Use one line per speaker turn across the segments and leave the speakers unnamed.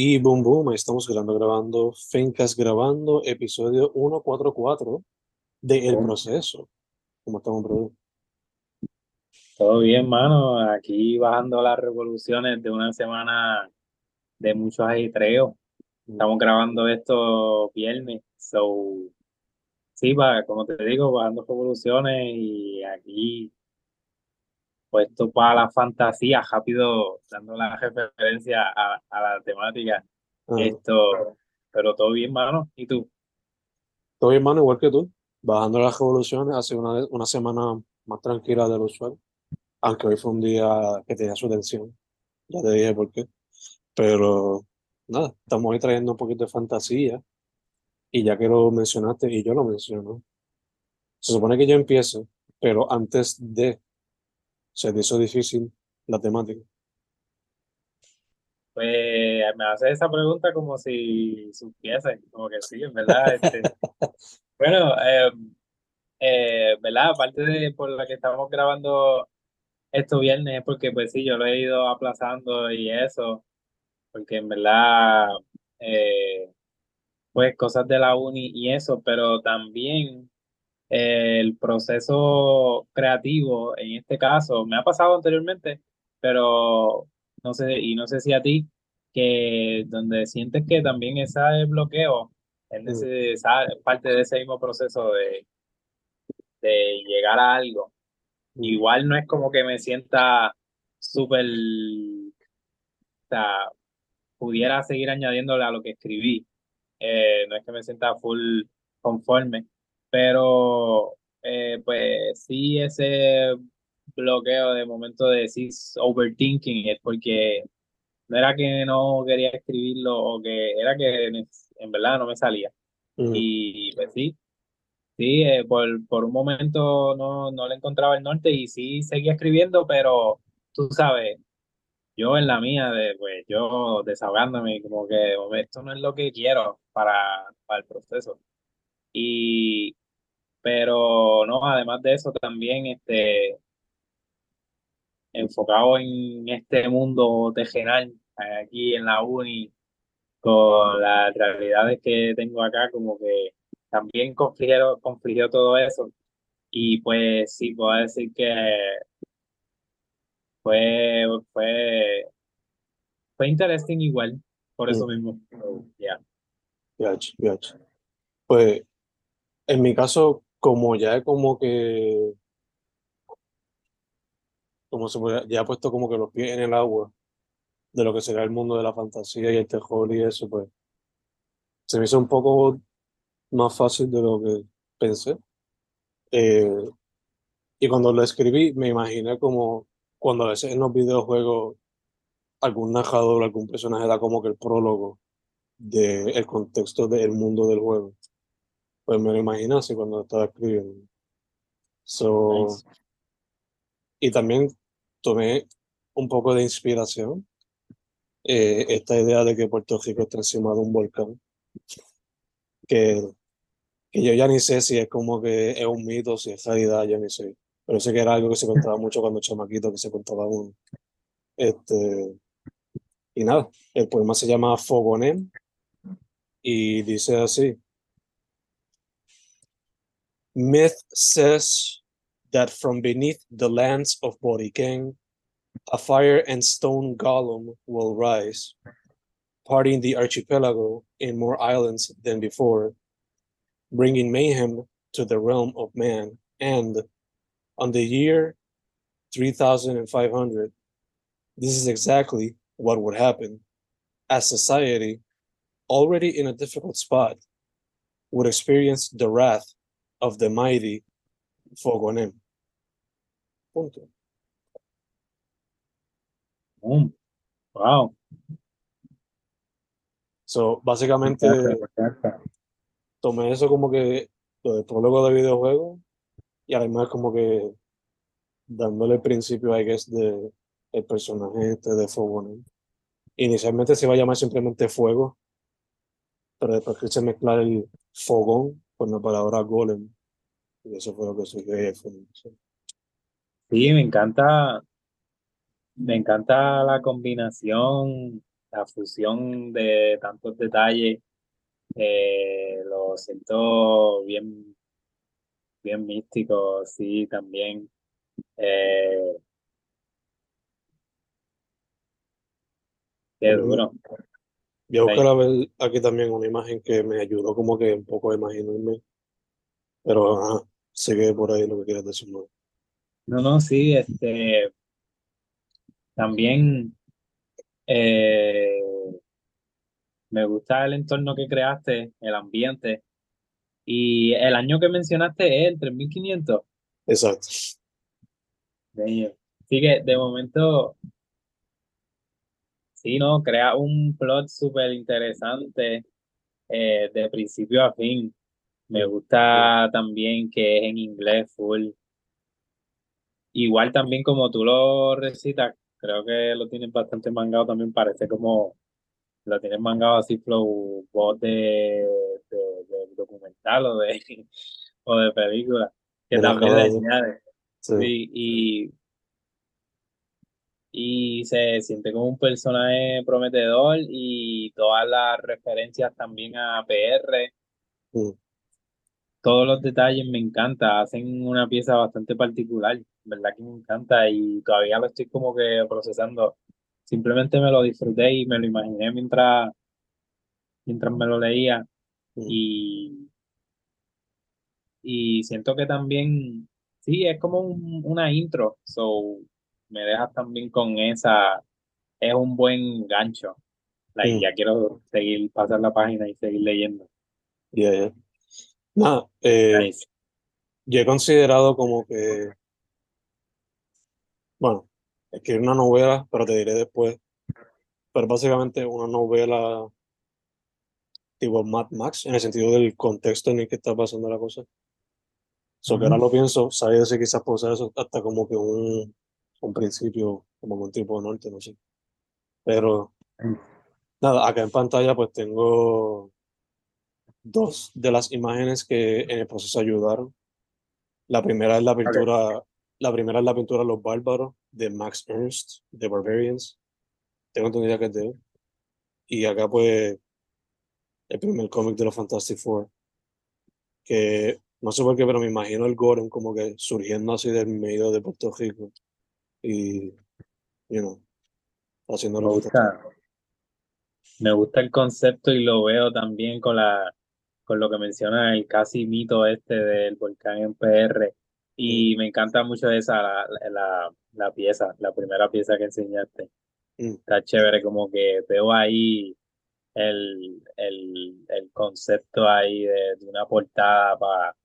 Y boom, boom, ahí estamos grabando, grabando, Fencas grabando, episodio 144 de El
Oh.
Proceso. ¿Cómo estamos, brother?
Todo bien, mano. Aquí bajando las revoluciones de una semana de muchos ajetreos. Estamos grabando esto viernes. So, sí, va, como te digo, bajando revoluciones y aquí puesto para la fantasía, rápido dando la referencia a, a la temática. Esto, pero todo bien, mano. ¿Y tú?
Todo bien, mano, igual que tú. Bajando las revoluciones, hace una, una semana más tranquila de lo usual. Aunque hoy fue un día que tenía su tensión. Ya te dije por qué. Pero nada, estamos hoy trayendo un poquito de fantasía. Y ya que lo mencionaste, y yo lo menciono, se supone que yo empiezo, pero antes de, se te hizo difícil la temática.
Pues me haces esa pregunta como si supiese, como que sí, en verdad. Este, bueno, eh, eh, ¿verdad? Aparte de por la que estamos grabando esto viernes, es porque pues sí, yo lo he ido aplazando y eso, porque en verdad, eh, pues cosas de la uni y eso, pero también el proceso creativo, en este caso, me ha pasado anteriormente, pero no sé, y no sé si a ti, que donde sientes que también ese bloqueo es
Mm.
necesario, parte de ese mismo proceso de, de llegar a algo.
Mm.
Igual no es como que me sienta súper, o sea, pudiera seguir añadiéndole a lo que escribí. Eh, no es que me sienta full conforme, pero eh, pues sí ese bloqueo de momento de decir overthinking es porque no era que no quería escribirlo o que era que en verdad no me salía.
Mm.
Y pues sí, sí, eh, por, por un momento no, no le encontraba el norte y sí seguía escribiendo, pero tú sabes, yo en la mía, de, pues yo desahogándome, como que esto no es lo que quiero para, para el proceso. Y, pero no, además de eso también, este, enfocado en este mundo tejenal, aquí en la uni, con las realidades que tengo acá, como que también confligió, confligió todo eso. Y pues sí, puedo decir que fue, fue, fue interesting igual, por eso
Mm.
mismo. So, yeah.
Gotcha, gotcha. Pues en mi caso, como ya como que, como se ya he puesto como que los pies en el agua de lo que será el mundo de la fantasía y el terror y eso, pues se me hizo un poco más fácil de lo que pensé. Eh, y cuando lo escribí, me imaginé como cuando a veces en los videojuegos algún narrador, algún personaje da como que el prólogo del contexto del mundo del juego. Pues me lo imaginé así cuando estaba escribiendo. So,
Nice.
y también tomé un poco de inspiración eh, esta idea de que Puerto Rico está encima de un volcán, que, que yo ya ni sé si es como que es un mito, si es realidad, yo ni sé. Pero sé que era algo que se contaba mucho cuando chamaquito, que se contaba uno. Este, y nada, el poema se llama Fogonem y dice así. Myth says that from beneath the lands of Boriken, a fire and stone golem will rise, parting the archipelago in more islands than before, bringing mayhem to the realm of man. And on the year 3500, this is exactly what would happen as society, already in a difficult spot, would experience the wrath of the mighty Fogonem. Punto.
Wow.
So, básicamente tomé eso como que lo del prólogo de videojuego y además como que dándole el principio, I guess, de el personaje este de Fogonem. Inicialmente se iba a llamar simplemente Fuego, pero después quise mezclar el fogón con la palabra golem. Y eso fue lo que surgió fue-
Sí, me encanta, me encanta la combinación la fusión de tantos detalles, eh, lo siento bien, bien místico, sí, también. Eh, qué duro.
Voy a buscar a ver aquí también una imagen que me ayudó como que un poco a imaginarme. Pero ajá, sé que por ahí lo que quieres decir.
No, no, no sí, este también eh, me gusta el entorno que creaste, el ambiente. Y el año que mencionaste es el 3500.
Exacto.
Así que de momento, sí, ¿no? Crea un plot súper interesante eh, de principio a fin. Me gusta también que es en inglés full. Igual también como tú lo recitas, creo que lo tienes bastante mangado también, parece como lo tienes mangado así flow voz de, de, documental o de, o de película, que también le añade. Sí. y, y se siente como un personaje prometedor y todas las referencias también a PR. Todos los detalles me encanta, hacen una pieza bastante particular, verdad que me encanta y todavía lo estoy como que procesando. Simplemente me lo disfruté y me lo imaginé mientras, mientras me lo leía y, y siento que también, sí, es como una intro, so me dejas también con esa, es un buen gancho. Mm. Ya quiero seguir, pasar la página y seguir leyendo.
Ya, ya. Nada, eh, yo he considerado como que, bueno, escribir una novela, pero te diré después, pero básicamente una novela tipo Mad Max, en el sentido del contexto en el que está pasando la cosa. So que ahora lo pienso, sabía si quizás puedo hacer eso hasta como que un un principio como un tipo norte, no sé. Pero nada, acá en pantalla pues tengo dos de las imágenes que en el proceso ayudaron. La primera es la pintura, la primera es la pintura Los Bárbaros de Max Ernst, de Barbarians. Tengo entendido que es de él. Y acá pues el primer cómic de los Fantastic Four. Que no sé por qué, pero me imagino el Gorem como que surgiendo así del medio de Puerto Rico y, you know, haciendo
me gusta, me gusta el concepto y lo veo también con la con lo que menciona el casi mito este del volcán en PR y me encanta mucho esa la, la, la pieza, la primera pieza que enseñaste. Mm. Está chévere, como que veo ahí el, el, el concepto ahí de, de una portada para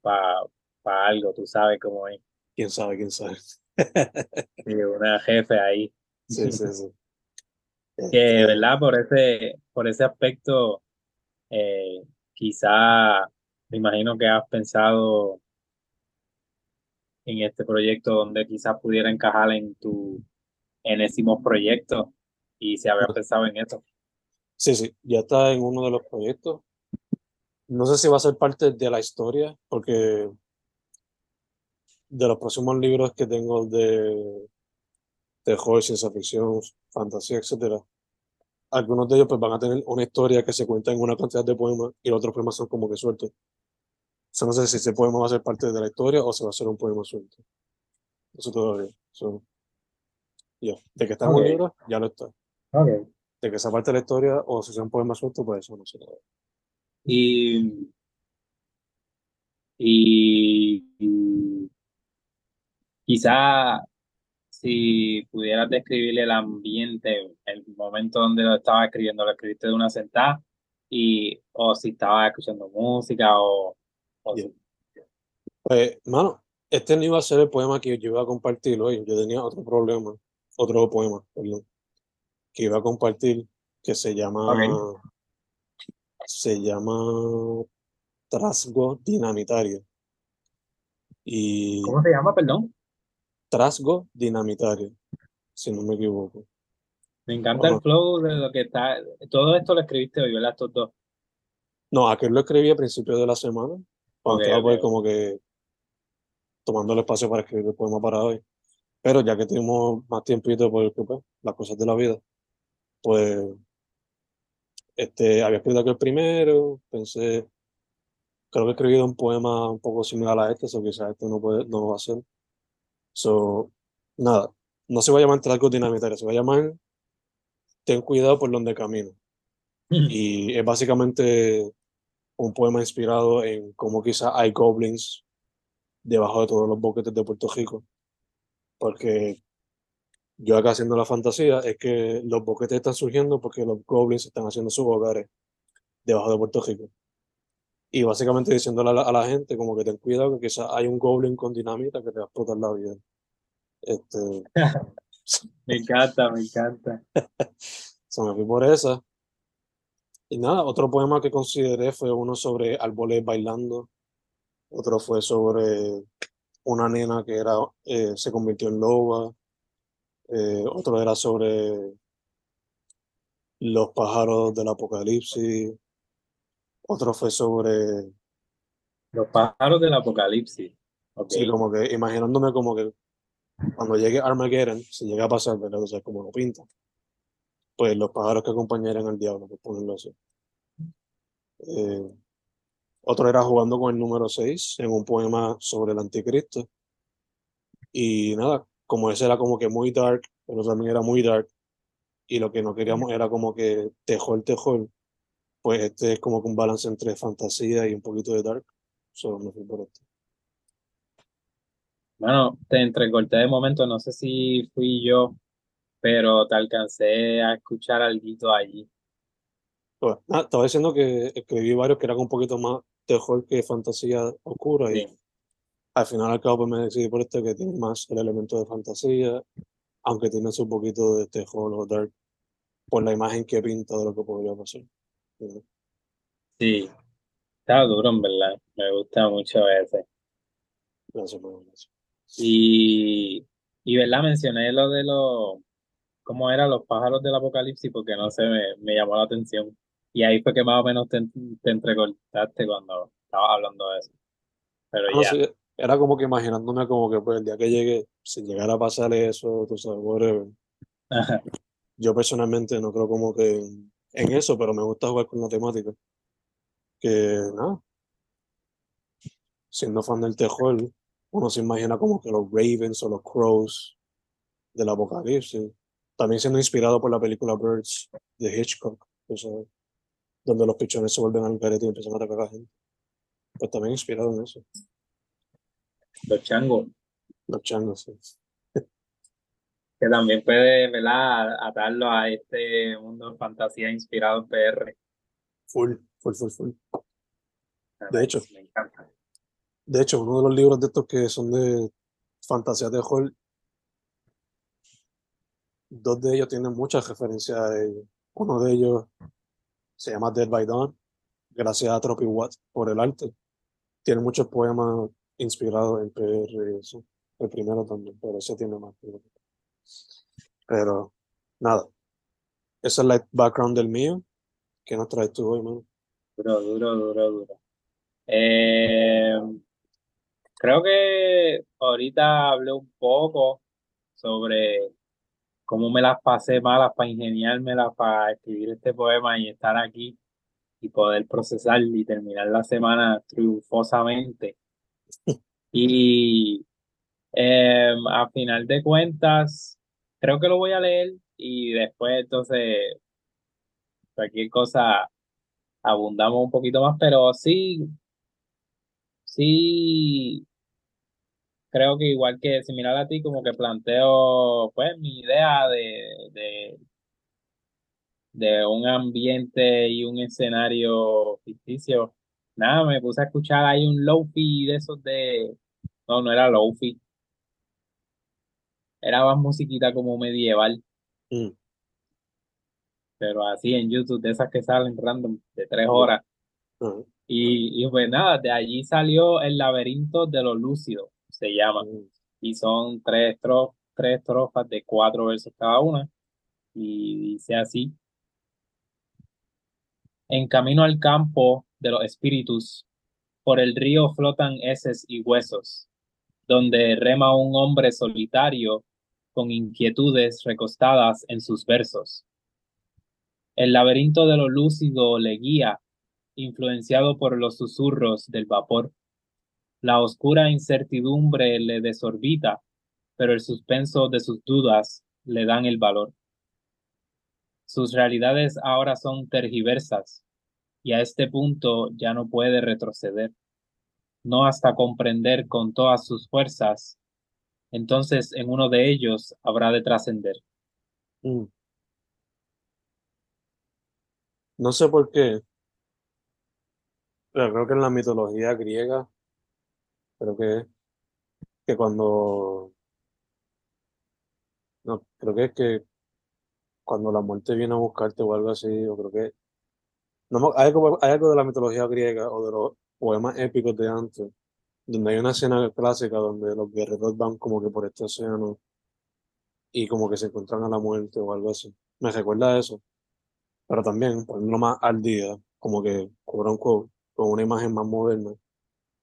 para para algo, tú sabes cómo es
quién sabe, quién sabe.
sí, una jefe ahí.
Sí, sí, sí.
que, este ¿verdad? Por ese, por ese aspecto, eh, quizá me imagino que has pensado en este proyecto donde quizás pudiera encajar en tu enésimo proyecto y se había pensado en eso.
Sí, sí, ya está en uno de los proyectos. No sé si va a ser parte de la historia, porque de los próximos libros que tengo de terror, ciencia ficción, fantasía, etcétera, algunos de ellos pues van a tener una historia que se cuenta en una cantidad de poemas y los otros poemas son como que sueltos. O no sé si ese poema va a ser parte de la historia o se va a ser un poema suelto. Eso todavía. So, ya. De que está en un libro, ya lo está. De que sea parte de la historia o si sea un poema suelto, pues eso no sé todavía.
Y, y Quizá si pudieras describirle el ambiente, el momento donde lo estaba escribiendo, lo escribiste de una sentada, y, o si estaba escuchando música, o...
Pues, mano, este no iba a ser el poema que yo iba a compartir hoy. Yo tenía otro problema, otro poema, perdón, que iba a compartir, que se llama... Se llama Trasgo Dinamitario. Y,
¿Cómo se llama, perdón?
Trasgo dinamitario, si no me equivoco.
Me encanta el flow de lo que está. Todo esto lo escribiste hoy, ¿verdad? Estos dos.
No, aquel lo escribí a principios de la semana. Cuando estaba pues, como que tomando el espacio para escribir el poema para hoy. Pero ya que tenemos más tiempito por pues, las cosas de la vida, pues este, había escrito aquel primero, pensé, creo que he escrito un poema un poco similar a este, o quizás este no, puede, no va a ser. So, nada, no se va a llamar Tragos Dinamitarios, se va a llamar Ten cuidado por donde camino. Y es básicamente un poema inspirado en cómo quizás hay goblins debajo de todos los boquetes de Puerto Rico. Porque yo acá haciendo la fantasía es que los boquetes están surgiendo porque los goblins están haciendo sus hogares debajo de Puerto Rico. Y básicamente diciéndole a la, gente como que ten cuidado que quizás hay un goblin con dinamita que te va a explotar la vida. Este...
me encanta, me encanta.
Se me fui por esa. Y nada, otro poema que consideré fue uno sobre árboles bailando. Otro fue sobre una nena que era, eh, se convirtió en loba. Eh, otro era sobre los pájaros del apocalipsis. Otro fue sobre...
Los pájaros del apocalipsis.
Sí, como que imaginándome como que cuando llegue Armageddon, si llega a pasar, ¿verdad? O sea, como lo pinta, pues los pájaros que acompañarían al diablo, por ponerlo así. Eh, otro era jugando con el número 6 en un poema sobre el anticristo. Y nada, como ese era como que muy dark, pero también era muy dark, y lo que no queríamos era como que tejol, tejol, pues este es como que un balance entre fantasía y un poquito de dark. Solo me fui por esto.
Bueno, te entrecorté de momento, no sé si fui yo, pero te alcancé a escuchar algo allí.
Pues, estaba diciendo que escribí varios que eran un poquito más terror que fantasía oscura y al final al cabo pues me decidí por este que tiene más el elemento de fantasía, aunque tiene un poquito de terror o dark por la imagen que pinta de lo que podría pasar.
Sí, está duro en verdad, me gusta mucho ese.
Gracias por eso.
Y, y verdad, mencioné lo de los, cómo eran los pájaros del apocalipsis porque no sé, me, me llamó la atención. Y ahí fue que más o menos te, te entrecortaste cuando estabas hablando de eso. Pero ya.
era como que imaginándome como que pues el día que llegue, si llegara a pasar eso, tú sabes, whatever. Yo personalmente no creo como que en eso, pero me gusta jugar con la temática. Que nada. Siendo fan del terror, uno se imagina como que los Ravens o los Crows del apocalipsis. También siendo inspirado por la película Birds de Hitchcock, donde los pichones se vuelven al carete y empiezan a atacar a la gente. Pues también inspirado en eso.
Los changos.
Los changos, sí.
Que también puede ¿verdad? atarlo a este mundo de fantasía inspirado en PR.
Full, full, full, full. De hecho, me encanta. De hecho, uno de los libros de estos que son de fantasía de Hall, dos de ellos tienen muchas referencias a ellos. Uno de ellos se llama Dead by Dawn, gracias a Tropi Watt por el arte. Tiene muchos poemas inspirados en PR y eso. El primero también, pero ese tiene más. Pero nada, esa es la background del mío. ¿Qué nos traes tú hoy, mano?
Duro, duro, duro, duro. Eh, Creo que ahorita hablé un poco sobre cómo me las pasé malas para ingeniármelas para escribir este poema y estar aquí y poder procesar y terminar la semana triunfosamente. Y eh, a final de cuentas, creo que lo voy a leer y después entonces cualquier cosa abundamos un poquito más, pero sí, sí creo que igual que similar a ti, como que planteo pues mi idea de, de, de un ambiente y un escenario ficticio. Nada, me puse a escuchar ahí un lofi de esos de... No, no era lofi. Era más musiquita como medieval. Mm. Pero así en YouTube, de esas que salen random, de tres horas. Y, y pues nada, de allí salió El laberinto de los lúcidos se llama. Y son tres, tres estrofas de cuatro versos cada una. Y dice así. En camino al campo de los espíritus, por el río flotan heces y huesos, donde rema un hombre solitario con inquietudes recostadas en sus versos. El laberinto de lo lúcido le guía, influenciado por los susurros del vapor. La oscura incertidumbre le desorbita, pero el suspenso de sus dudas le dan el valor. Sus realidades ahora son tergiversas y a este punto ya no puede retroceder, no hasta comprender con todas sus fuerzas. Entonces en uno de ellos habrá de trascender.
Mm. No sé por qué, pero creo que en la mitología griega, creo que, que cuando, no, creo que es que cuando la muerte viene a buscarte o algo así, o creo que, no, hay, algo, hay algo de la mitología griega o de los poemas épicos de antes, donde hay una escena clásica donde los guerreros van como que por este océano y como que se encuentran a la muerte o algo así. Me recuerda eso pero también poniéndolo más al día, como que con una imagen más moderna.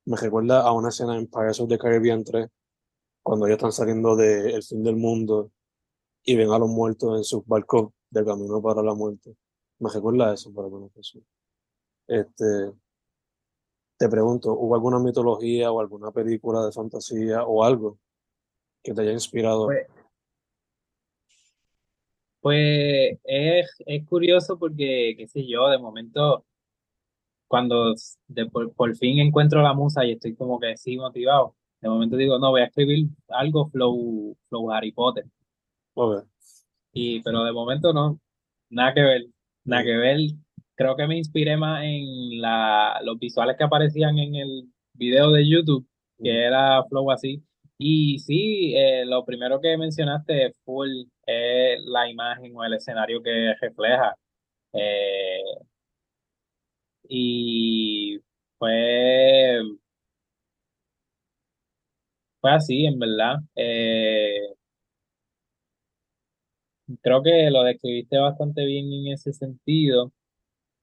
Me recuerda a una escena en Pirates of the Caribbean 3, cuando ellos están saliendo del fin del mundo y ven a los muertos en sus barcos de camino para la muerte. Me recuerda a eso, por alguna razón. Este, te pregunto, ¿hubo alguna mitología o alguna película de fantasía o algo que te haya inspirado?
Pues, pues es, es curioso porque, qué sé yo, de momento, cuando de, por, fin encuentro la musa y estoy como que sí motivado, de momento digo, no, voy a escribir algo flow, flow Harry Potter. Y, pero de momento no, nada que ver, nada que ver. Creo que me inspiré más en la, los visuales que aparecían en el video de YouTube, que era flow así. Y sí, eh, lo primero que mencionaste full es la imagen o el escenario que refleja. Eh, y fue, fue así, en verdad. Eh, creo que lo describiste bastante bien en ese sentido.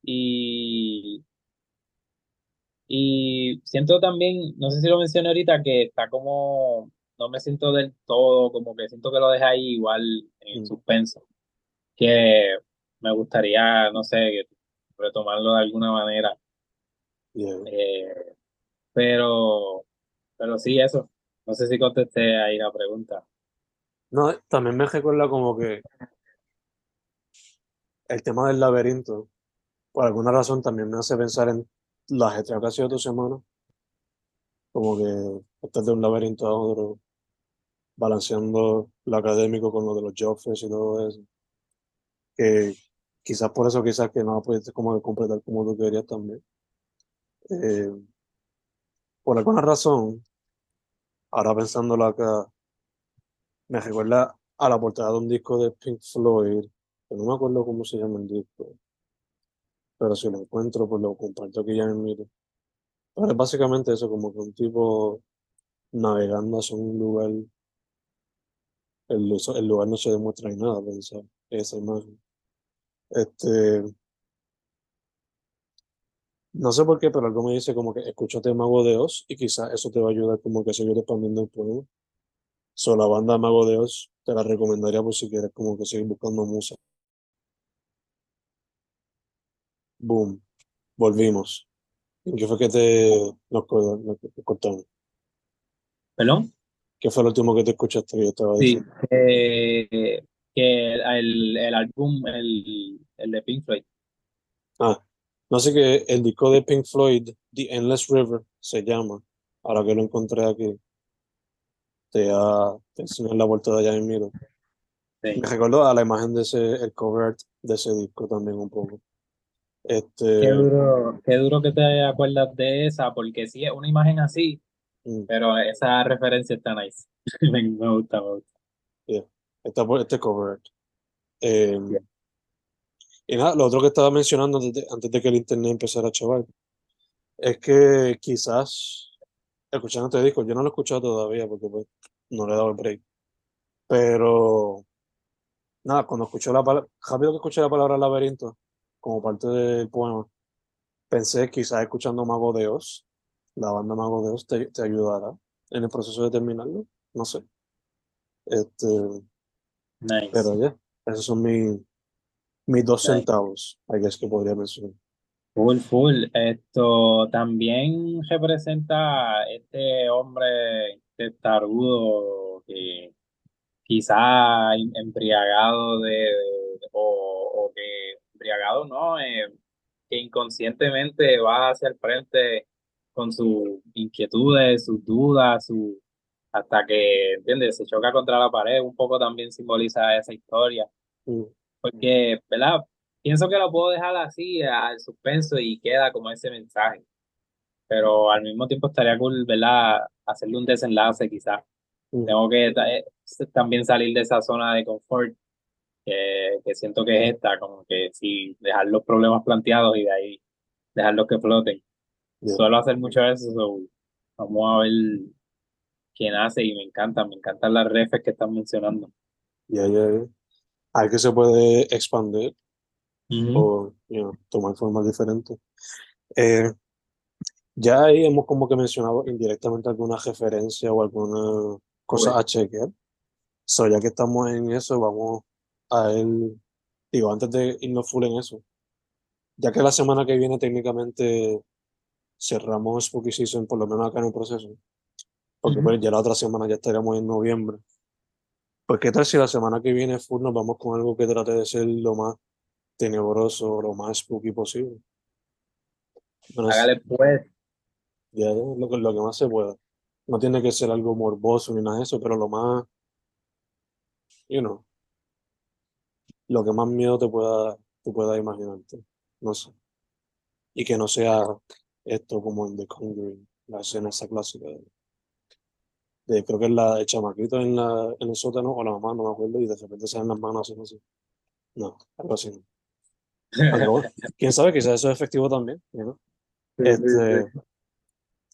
Y y siento también, no sé si lo mencioné ahorita, que está como, no me siento del todo, como que siento que lo deja ahí igual en mm. suspenso. Que me gustaría, no sé, retomarlo de alguna manera. Eh, pero, pero sí, eso. No sé si contesté ahí la pregunta.
No, también me recuerda como que el tema del laberinto, por alguna razón también me hace pensar en la ajetreo que ha tu semana, como que estás de un laberinto a otro, balanceando lo académico con lo de los job y todo eso. Que quizás por eso, quizás que no pudiste como completar como tú querías también. Eh, por alguna razón, ahora pensándolo acá, me recuerda a la portada de un disco de Pink Floyd, que no me acuerdo cómo se llama el disco, pero si lo encuentro, pues lo comparto aquí ya en miro. Pero es básicamente eso, como que un tipo navegando hacia un lugar, el, el lugar no se demuestra en nada, pensar, esa imagen. Este, no sé por qué, pero algo me dice como que escúchate Mago de Oz y quizás eso te va a ayudar como que seguir expandiendo el poema. So, la banda Mago de Oz te la recomendaría por si quieres como que seguir buscando música. Boom. Volvimos. qué fue que te nos, cortamos?
¿Perdón?
¿Qué fue lo último que te escuchaste que yo estaba
Sí, eh, que el, el álbum, el, el de Pink Floyd.
Ah, no sé que el disco de Pink Floyd, The Endless River, se llama. Ahora que lo encontré aquí, te, ha, te enseñé la vuelta de allá en miro. Me recuerdo a la imagen de ese, el cover de ese disco también un poco. Este...
Qué duro, qué duro que te acuerdas de esa, porque sí es una imagen así, mm. pero esa referencia está nice. me, gusta, me gusta.
Está por este cover. Em, y nada, lo otro que estaba mencionando antes de, que el internet empezara a chaval, es que quizás, escuchando este disco, yo no lo he escuchado todavía porque pues, no le he dado el break, pero nada, cuando escuché la palabra, rápido que escuché la palabra laberinto, como parte del poema, pensé quizás escuchando Mago de Oz, la banda Mago de Oz te, te ayudará en el proceso de terminarlo, no sé. Este,
nice.
Pero ya, esos son mis, mis dos
Nice.
centavos, I guess que podría mencionar.
Full, full. Esto también representa este hombre testarudo que quizá em- embriagado de, de- o, o que embriagado no, Eh, que inconscientemente va hacia el frente con sus inquietudes, sus dudas, su, hasta que, ¿entiendes? Se choca contra la pared, un poco también simboliza esa historia.
Mm,
Porque, ¿verdad? Pienso que lo puedo dejar así, al suspenso, y queda como ese mensaje. Pero al mismo tiempo estaría cool, ¿verdad? Hacerle un desenlace, quizás.
mm,
Tengo que eh, también salir de esa zona de confort que, que siento que es esta, como que sí, dejar los problemas planteados y de ahí dejarlos que floten.
yeah,
Suelo hacer mucho eso, so, vamos a ver quién hace y me encanta, me encantan las refes que están mencionando.
yeah, yeah, yeah. Hay que se puede expandir o you know, tomar formas diferentes. Eh, ya ahí hemos como que mencionado indirectamente alguna referencia o alguna cosa a chequear. So, ya que estamos en eso, vamos a él, digo, antes de irnos full en eso, ya que la semana que viene técnicamente cerramos Spooky Season, por lo menos acá en el proceso, porque pues ya la otra semana ya estaríamos en noviembre. Pues qué tal si la semana que viene full nos vamos con algo que trate de ser lo más tenebroso, lo más spooky posible. Bueno,
Hágale pues.
ya es lo que, lo que más se pueda. No tiene que ser algo morboso ni nada de eso, pero lo más, you know, lo que más miedo te pueda, te pueda imaginarte. No sé. Y que no sea esto como en The Conjuring, la escena esa clásica de, de- creo que es la de chamaquito en la, en el sótano o la mamá, no me acuerdo, y de repente salen las manos así, así. No, algo así. no. Algo- quién sabe, quizás eso es efectivo también, you know. Este,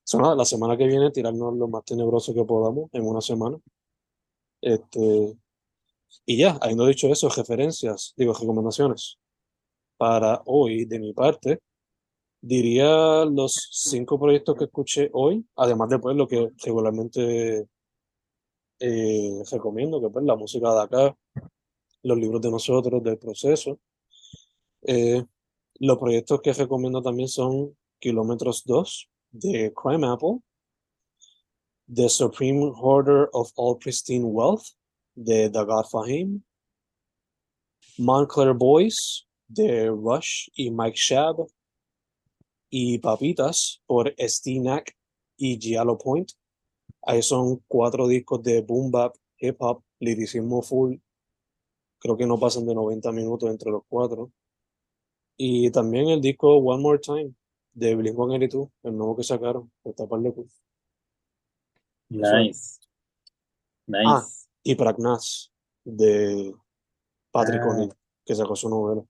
so nada, la semana que viene tirarnos lo más tenebroso que podamos en una semana. Este, y ya, habiendo dicho eso, referencias, digo, recomendaciones. Para hoy, de mi parte, diría los cinco proyectos que escuché hoy, además de pues lo que regularmente eh, recomiendo, que pues la música de acá, los libros de nosotros, del proceso. Eh, los proyectos que recomiendo también son Kilómetros 2 de Crime Apple, The Supreme Hoarder of All Pristine Wealth de Dagar Fahim, Montclair Boys de Rush y Mike Shab, y Papitas por Steenack y Giallo Point. Ahí son cuatro discos de boom bap, hip hop, liricismo full. Creo que no pasan de 90 minutos entre los cuatro. Y también el disco One More Time de Blink-182, el nuevo que sacaron, está par de.
Nice. Nice.
Ah, y Pragnas de Patrick
Ah.
O'Neill, que sacó su novela.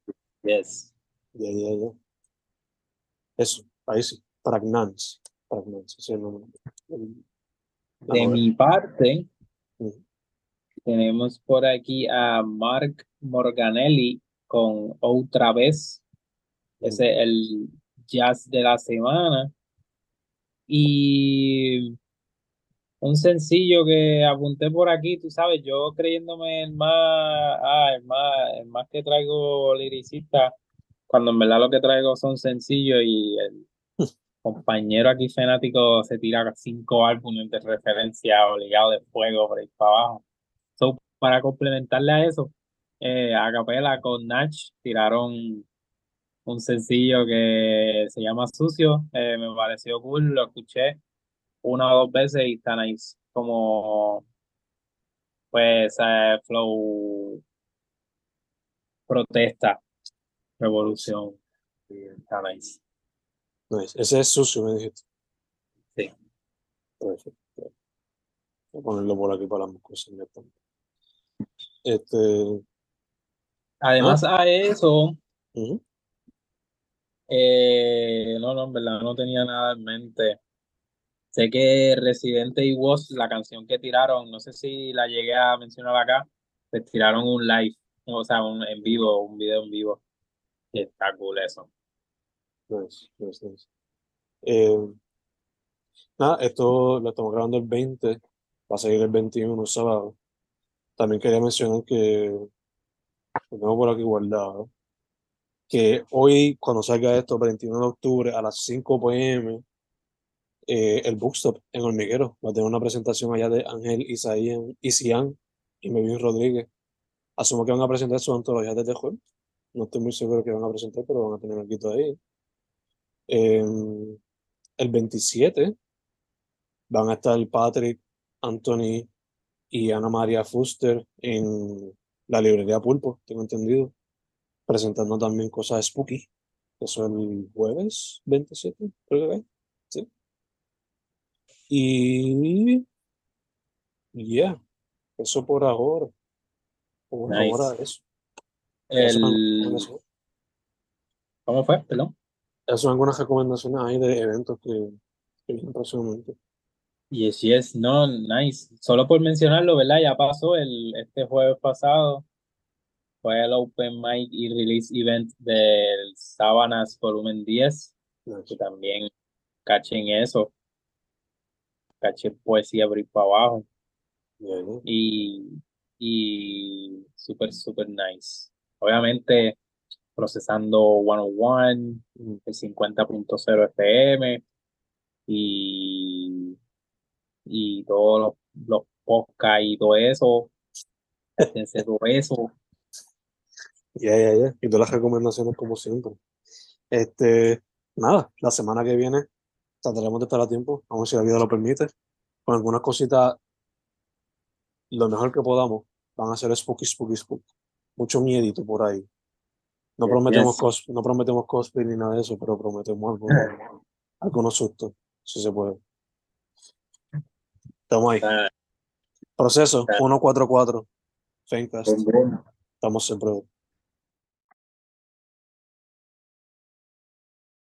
Yes.
Ya, ya, ya. Eso, ahí sí. Pragnance. Pragnance, ese es el
De
novela.
mi parte,
Ujú.
tenemos por aquí a Mark Morganelli con Otra vez. Ese es el jazz de la semana. Y un sencillo que apunté por aquí, tú sabes, yo creyéndome el más, ah, el más, el más que traigo liricista, cuando en verdad lo que traigo son sencillos y el compañero aquí fanático se tira cinco álbumes de referencia obligado de fuego por ahí para abajo. So, para complementarle a eso, eh, a capela con Nach tiraron un sencillo que se llama Sucio, eh, me pareció cool, lo escuché una o dos veces y está nice, como pues eh, flow protesta, revolución, y está nice.
Nice. Ese es sucio, me dijiste.
Sí.
Perfecto. Voy a ponerlo por aquí para las cosas. Este.
Además a eso, eh, no, no, en verdad no tenía nada en mente. Sé que Residente y Woz, la canción que tiraron, no sé si la llegué a mencionar acá, pues tiraron un live, o sea, un en vivo, un video en vivo. Y está cool eso.
Nice, nice, nice. Eh, nada, esto lo estamos grabando el 20, va a seguir el 21, el sábado. También quería mencionar que lo tengo por aquí guardado. que hoy, cuando salga esto, 21 de octubre, a las 5 pm, eh, el Bookstop en Hormiguero va a tener una presentación allá de Ángel Isaías, Isian y Melvin Rodríguez. Asumo que van a presentar su antología de Tejol. No estoy muy seguro que van a presentar, pero van a tener algo ahí. el 27 van a estar Patrick, Anthony y Ana María Fuster en la librería Pulpo, tengo entendido, presentando también cosas spooky. Eso el jueves 27, creo que. Y. Ya, eso por ahora. Por ahora, eso.
El... ¿Cómo fue? Perdón.
Esas son algunas recomendaciones ahí de eventos que, que vienen próximamente.
Yes, yes, no, nice. Solo por mencionarlo, ¿verdad? Ya pasó el, este jueves pasado. Fue el Open Mic y Release Event del Sábanas Volumen 10. Que también cachen eso. Caché poesía abrir para abajo. Y, y súper, súper nice. Obviamente, procesando 101, el 50.0 FM y y todos los, los podcasts y todo eso. todo eso.
Ya, ya, ya. Y todas las recomendaciones como siempre. Este, nada, la semana que viene trataremos de estar a tiempo, ver si la vida lo permite. Con algunas cositas, lo mejor que podamos, van a ser spooky, spooky, spooky. Mucho miedito por ahí. No prometemos, Cos, no prometemos cosplay ni nada de eso, pero prometemos algo, algunos sustos, si se puede. Estamos ahí. Proceso 144. Fencast. Estamos siempre.